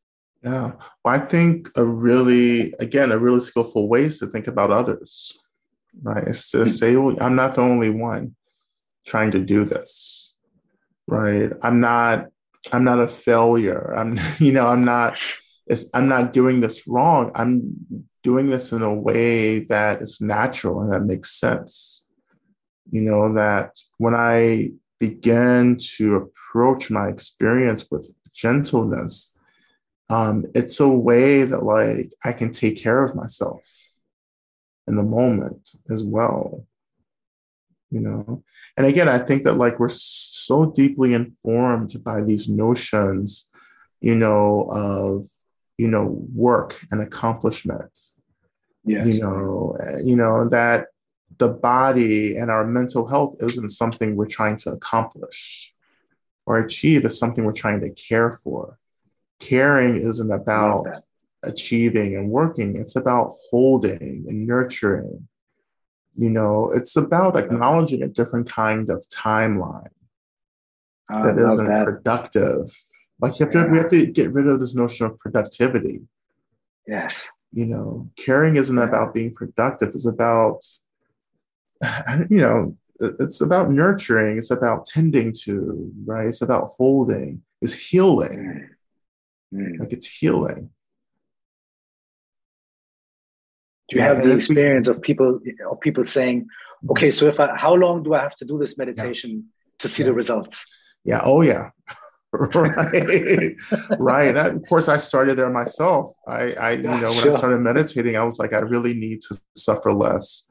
Yeah. Well, i think a really again a really skillful way is to think about others right? It's to hmm. say well, i'm not the only one trying to do this right? I'm not i'm not a failure. I'm you know i'm not i'm not doing this wrong. I'm doing this in a way that is natural and that makes sense you know, that when I began to approach my experience with gentleness, um, it's a way that like I can take care of myself in the moment as well. You know, and again, I think that like we're so deeply informed by these notions, you know, of you know work and accomplishment. Yes. You know, you know that the body and our mental health isn't something we're trying to accomplish or achieve, it's something we're trying to care for. Caring isn't about achieving and working, it's about holding and nurturing. You know, it's about acknowledging a different kind of timeline that isn't that. productive. Like you have to, yeah. we have to get rid of this notion of productivity. Yes. You know, caring isn't yeah. about being productive. It's about you know, it's about nurturing, it's about tending to, right? It's about holding, it's healing. Mm. Like it's healing. Do you have the experience we, of people of people saying, okay, so if I how long do I have to do this meditation yeah. to see yeah. the results? Yeah, oh yeah. right right that, of course i started there myself i i you know when sure. i started meditating i was like i really need to suffer less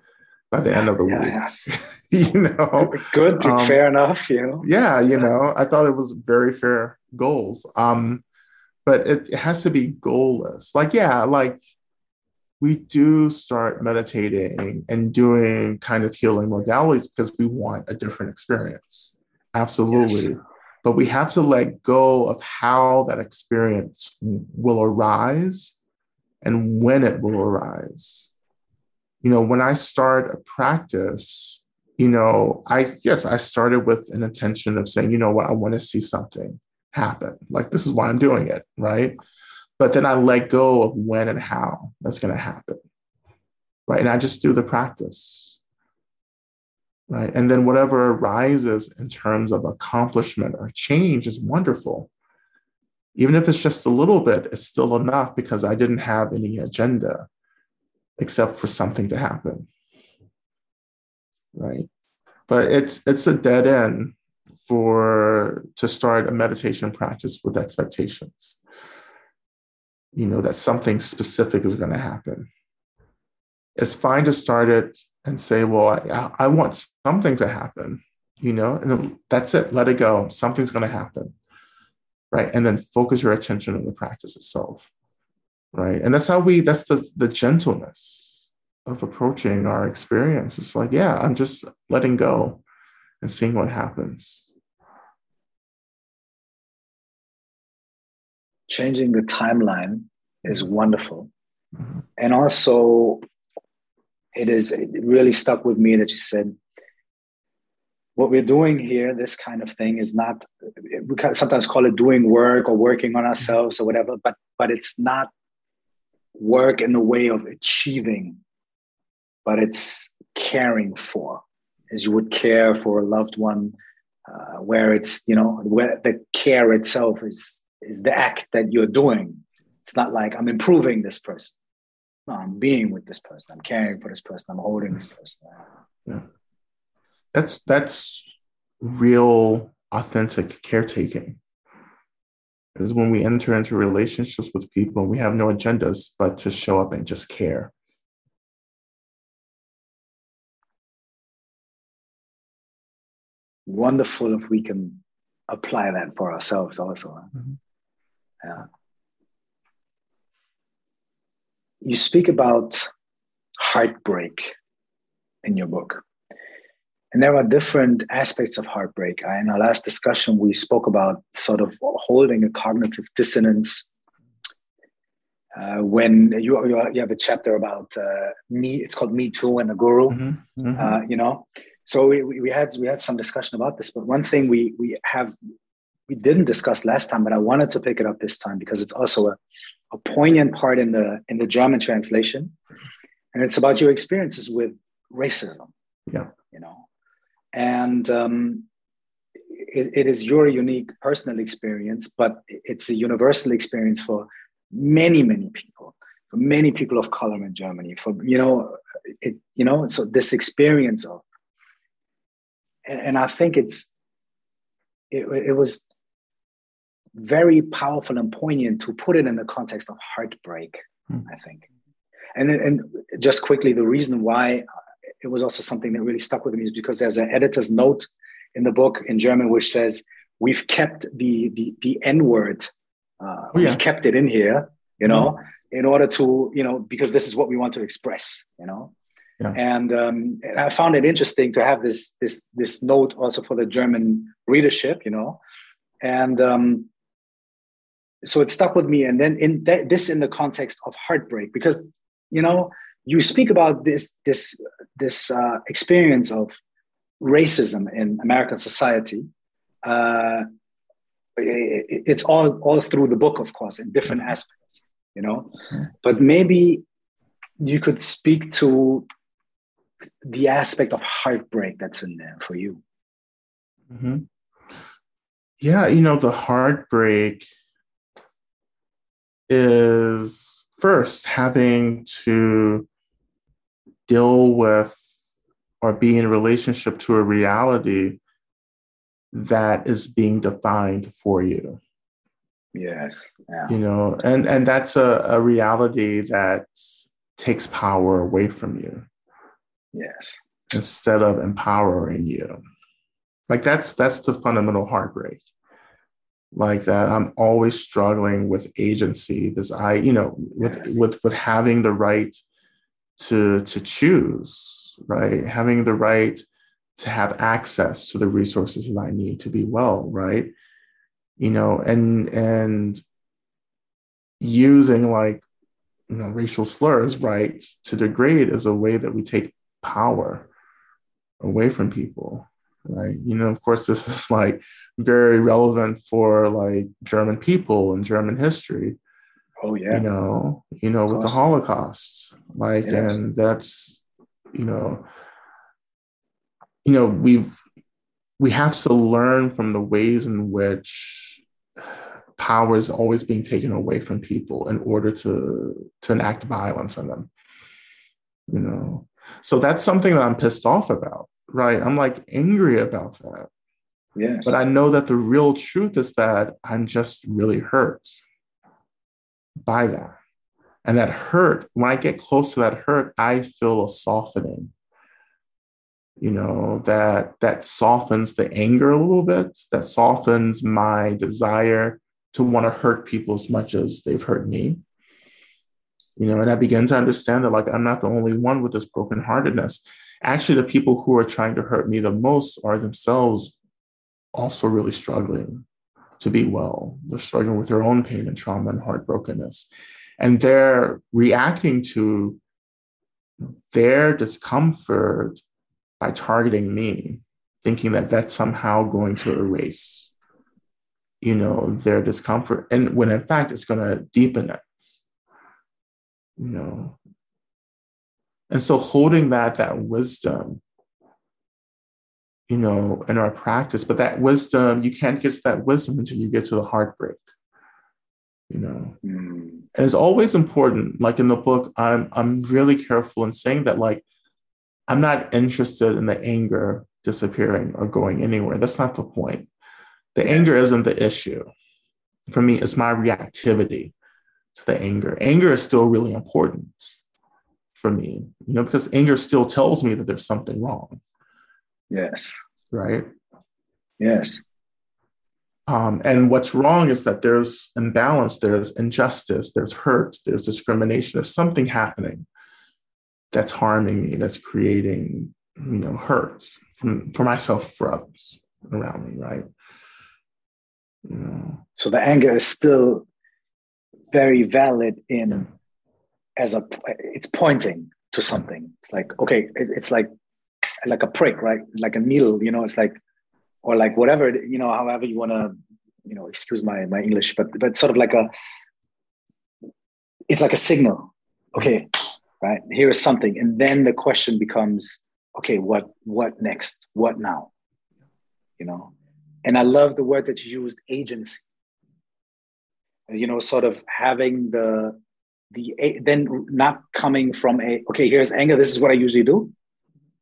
by the end of the yeah, week. Yeah. you know, good, um, fair enough. You know, yeah, you know, I thought it was very fair goals. Um, but it, it has to be goalless. Like, yeah, like we do start meditating and doing kind of healing modalities because we want a different experience. Absolutely. Yes. But we have to let go of how that experience will arise and when it will arise you know, when I start a practice, you know, I yes, I started with an intention of saying, you know what, I want to see something happen. Like this is why I'm doing it, right? But then I let go of when and how that's going to happen, right? And I just do the practice, right? And then whatever arises in terms of accomplishment or change is wonderful. Even if it's just a little bit, it's still enough because I didn't have any agenda except for something to happen right? But it's it's a dead end for to start a meditation practice with expectations. You know that something specific is going to happen. It's fine to start it and say, "Well, I, I want something to happen," you know, and that's it. Let it go. Something's going to happen, right? And then focus your attention on the practice itself, right? And that's how we. That's the the gentleness of approaching our experience. It's like, yeah, I'm just letting go and seeing what happens. Changing the timeline is wonderful. Mm-hmm. And also, it is it really stuck with me that you said what we're doing here, this kind of thing, is not. We sometimes call it doing work or working on ourselves or whatever, but but it's not work in the way of achieving but it's caring for as you would care for a loved one uh, where it's you know where the care itself is is the act that you're doing. It's not like i'm improving this person. No, i'm being with this person. I'm caring for this person. I'm holding this person yeah. That's that's real authentic caretaking is when we enter into relationships with people we have no agendas but to show up and just care wonderful if we can apply that for ourselves also. Mm-hmm. Yeah. You speak about heartbreak in your book. And there are different aspects of heartbreak. In our last discussion, we spoke about sort of holding a cognitive dissonance. Uh, when you, you have a chapter about uh, me, it's called Me Too and the Guru. Mm-hmm. Mm-hmm. Uh, you know, so we, we had we had some discussion about this but one thing we we have we didn't discuss last time but i wanted to pick it up this time because it's also a, a poignant part in the in the german translation and it's about your experiences with racism yeah you know and um, it, it is your unique personal experience but it's a universal experience for many many people for many people of color in germany for you know it you know so this experience of and I think it's it, it was very powerful and poignant to put it in the context of heartbreak. Mm. I think, and and just quickly, the reason why it was also something that really stuck with me is because there's an editor's note in the book in German which says we've kept the the, the N word, uh, oh, yeah. we've kept it in here, you know, mm. in order to you know because this is what we want to express, you know. Yeah. And, um, and I found it interesting to have this this this note also for the German readership, you know, and um, so it stuck with me. And then in th- this in the context of heartbreak, because you know you speak about this this this uh, experience of racism in American society. Uh, it, it's all all through the book, of course, in different aspects, you know. But maybe you could speak to the aspect of heartbreak that's in there for you. Mm-hmm. Yeah, you know, the heartbreak is first having to deal with or be in relationship to a reality that is being defined for you yes yeah. you know and and that's a, a reality that takes power away from you Yes. Instead of empowering you. Like that's that's the fundamental heartbreak. Like that I'm always struggling with agency. This I, you know, with yes. with with having the right to to choose, right? Having the right to have access to the resources that I need to be well, right? You know, and and using like you know racial slurs, right, to degrade is a way that we take power away from people, right? You know, of course, this is like very relevant for like German people and German history. Oh yeah. You know, you know, with the Holocaust, like, yes. and that's, you know, you know, we've we have to learn from the ways in which power is always being taken away from people in order to to enact violence on them. You know, so that's something that I'm pissed off about, right? I'm like angry about that. Yes. But I know that the real truth is that I'm just really hurt by that. And that hurt, when I get close to that hurt, I feel a softening. You know, that that softens the anger a little bit, that softens my desire to want to hurt people as much as they've hurt me you know and i begin to understand that like i'm not the only one with this brokenheartedness actually the people who are trying to hurt me the most are themselves also really struggling to be well. They're struggling with their own pain and trauma and heartbrokenness. And they're reacting to their discomfort by targeting me thinking that that's somehow going to erase you know their discomfort. And when in fact it's going to deepen it you know. And so holding that, that wisdom, you know, in our practice, but that wisdom, you can't get to that wisdom until you get to the heartbreak, you know. Mm. And it's always important, like in the book, I'm I'm really careful in saying that, like, I'm not interested in the anger disappearing or going anywhere. That's not the point. The yes. anger isn't the issue. For me, it's my reactivity to the anger. Anger is still really important for me, you know, because anger still tells me that there's something wrong. Yes. Right? Yes. Um, and what's wrong is that there's imbalance, there's injustice, there's hurt, there's discrimination, there's something happening that's harming me, that's creating, you know, hurt from for myself, for others around me, right? You know. So the anger is still very valid in as a it's pointing to something it's like okay it, it's like like a prick right? Like a needle you know it's like or like whatever you know however you want to you know excuse my my english but but sort of like a it's like a signal. Okay right? Here is something. And then the question becomes okay what what next? What now? You know? And i love the word that you used agency. You know sort of having the the then not coming from a okay here's anger. This is what i usually do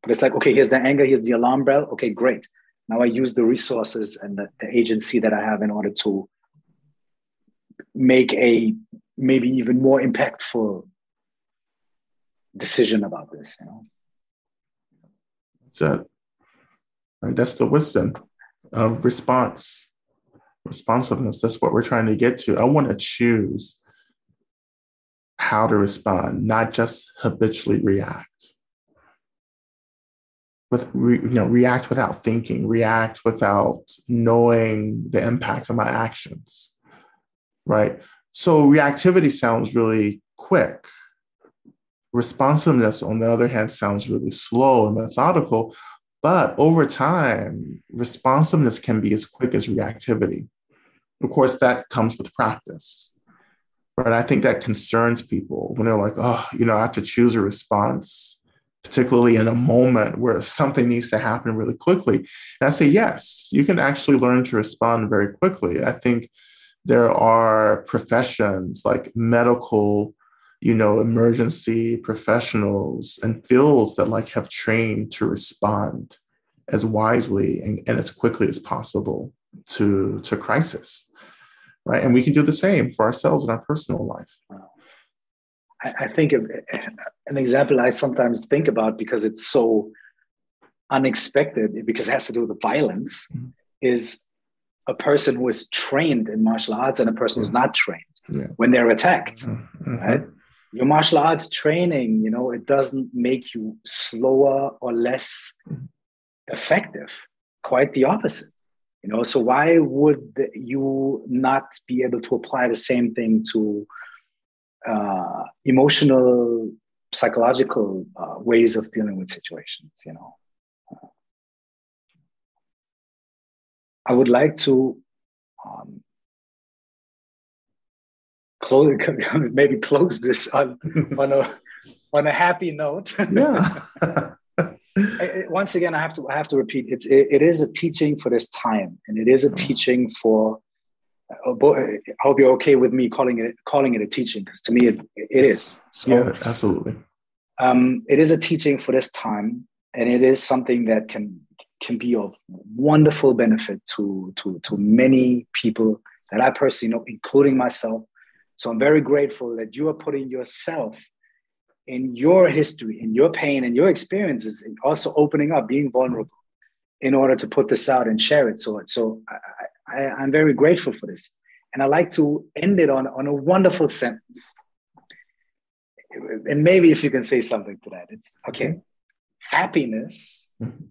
but it's like okay here's the anger here's the alarm bell okay great now i use the resources and the, the agency that i have in order to make a maybe even more impactful decision about this you know that's it right that's the wisdom of response responsiveness. That's what we're trying to get to. I want to choose how to respond, not just habitually react. With you know, react without thinking, react without knowing the impact of my actions. Right. So reactivity sounds really quick. Responsiveness, on the other hand, sounds really slow and methodical. But over time, responsiveness can be as quick as reactivity. Of course, that comes with practice. But I think that concerns people when they're like, oh, you know, I have to choose a response, particularly in a moment where something needs to happen really quickly. And I say, yes, you can actually learn to respond very quickly. I think there are professions like medical, you know, emergency professionals and fields that like have trained to respond as wisely and, and as quickly as possible to to crisis right and we can do the same for ourselves in our personal life I, I think an example i sometimes think about because it's so unexpected because it has to do with violence mm-hmm. is a person who is trained in martial arts and a person who's not trained yeah. when they're attacked mm-hmm. right your martial arts training you know it doesn't make you slower or less mm-hmm. effective quite the opposite you know so why would you not be able to apply the same thing to uh, emotional, psychological uh, ways of dealing with situations. You know, uh, I would like to um, close, maybe close this on, on a on a happy note. yeah. Once again, I have to I have to repeat. It's it, it is a teaching for this time, and it is a mm-hmm. teaching for uh, I hope you're okay with me calling it calling it a teaching because to me it, it is. So, yeah, absolutely. Um, it is a teaching for this time, and it is something that can can be of wonderful benefit to to to many people that I personally know, including myself. So I'm very grateful that you are putting yourself in your history, in your pain, and your experiences, and also opening up, being vulnerable, in order to put this out and share it. So, so I, I'm very grateful for this, and I like to end it on on a wonderful sentence. And maybe if you can say something to that, it's okay. Happiness mm-hmm.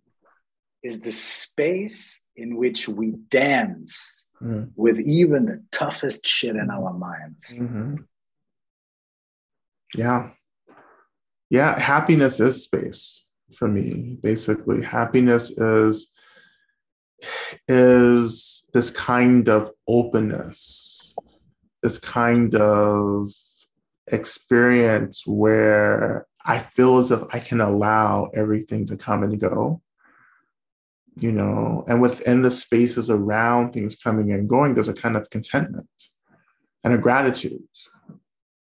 is the space in which we dance mm-hmm. with even the toughest shit in our minds. Mm-hmm. Yeah, yeah happiness is space for me basically happiness is is this kind of openness this kind of experience where i feel as if i can allow everything to come and go you know? And within the spaces around things coming and going there's a kind of contentment and a gratitude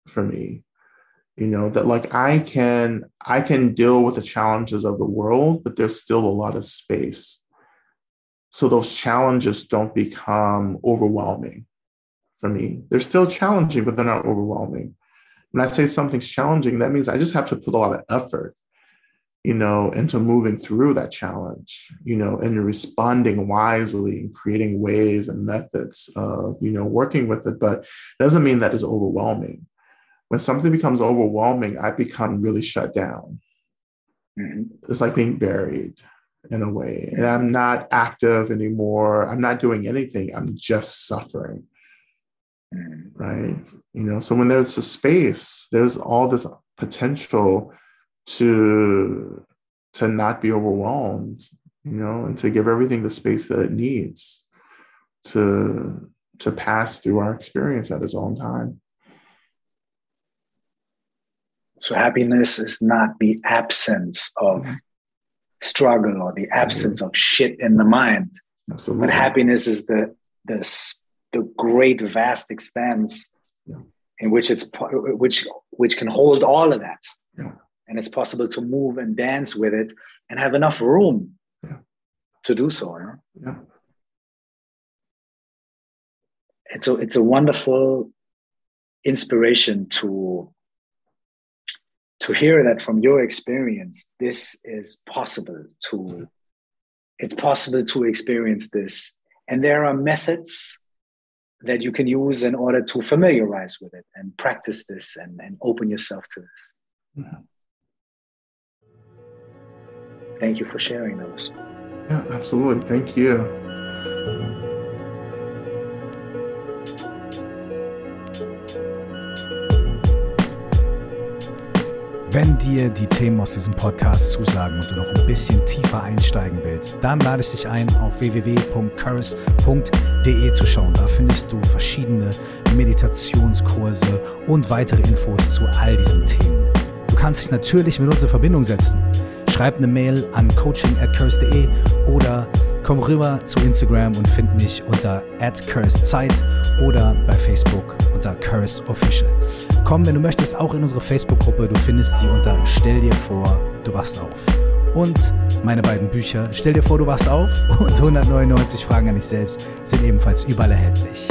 for me you know that like i can i can deal with the challenges of the world but there's still a lot of space so those challenges don't become overwhelming for me. They're still challenging but they're not overwhelming. When i say something's challenging that means i just have to put a lot of effort you know into moving through that challenge you know and responding wisely and creating ways and methods of you know working with it. But it doesn't mean that is overwhelming. When something becomes overwhelming, I become really shut down. Mm-hmm. It's like being buried in a way. And I'm not active anymore. I'm not doing anything. I'm just suffering. Right. You know, so when there's a space, there's all this potential to to not be overwhelmed, you know, and to give everything the space that it needs to to pass through our experience at its own time. So happiness is not the absence of mm-hmm. Struggle or the absence of shit in the mind. Absolutely. But happiness is the the the great vast expanse yeah. in which it's which which can hold all of that. Yeah. And it's possible to move and dance with it and have enough room yeah. to do so. You know? Yeah. It's a it's a wonderful inspiration to to hear that from your experience this is possible to it's possible to experience this. And there are methods that you can use in order to familiarize with it and practice this and, and open yourself to this. Yeah. thank you for sharing those yeah absolutely. Thank you Wenn dir die Themen aus diesem Podcast zusagen und du noch ein bisschen tiefer einsteigen willst, dann lade ich dich ein, auf www.curse.de zu schauen. Da findest du verschiedene Meditationskurse und weitere Infos zu all diesen Themen. Du kannst dich natürlich mit uns in Verbindung setzen. Schreib eine Mail an coaching@curse.de oder komm rüber zu Instagram und find mich unter @cursezeit oder bei Facebook unter Curse Official. Komm, wenn du möchtest, auch in unsere Facebook-Gruppe. Du findest sie unter Stell dir vor, du wachst auf. Und meine beiden Bücher Stell dir vor, du wachst auf und 199 Fragen an dich selbst sind ebenfalls überall erhältlich.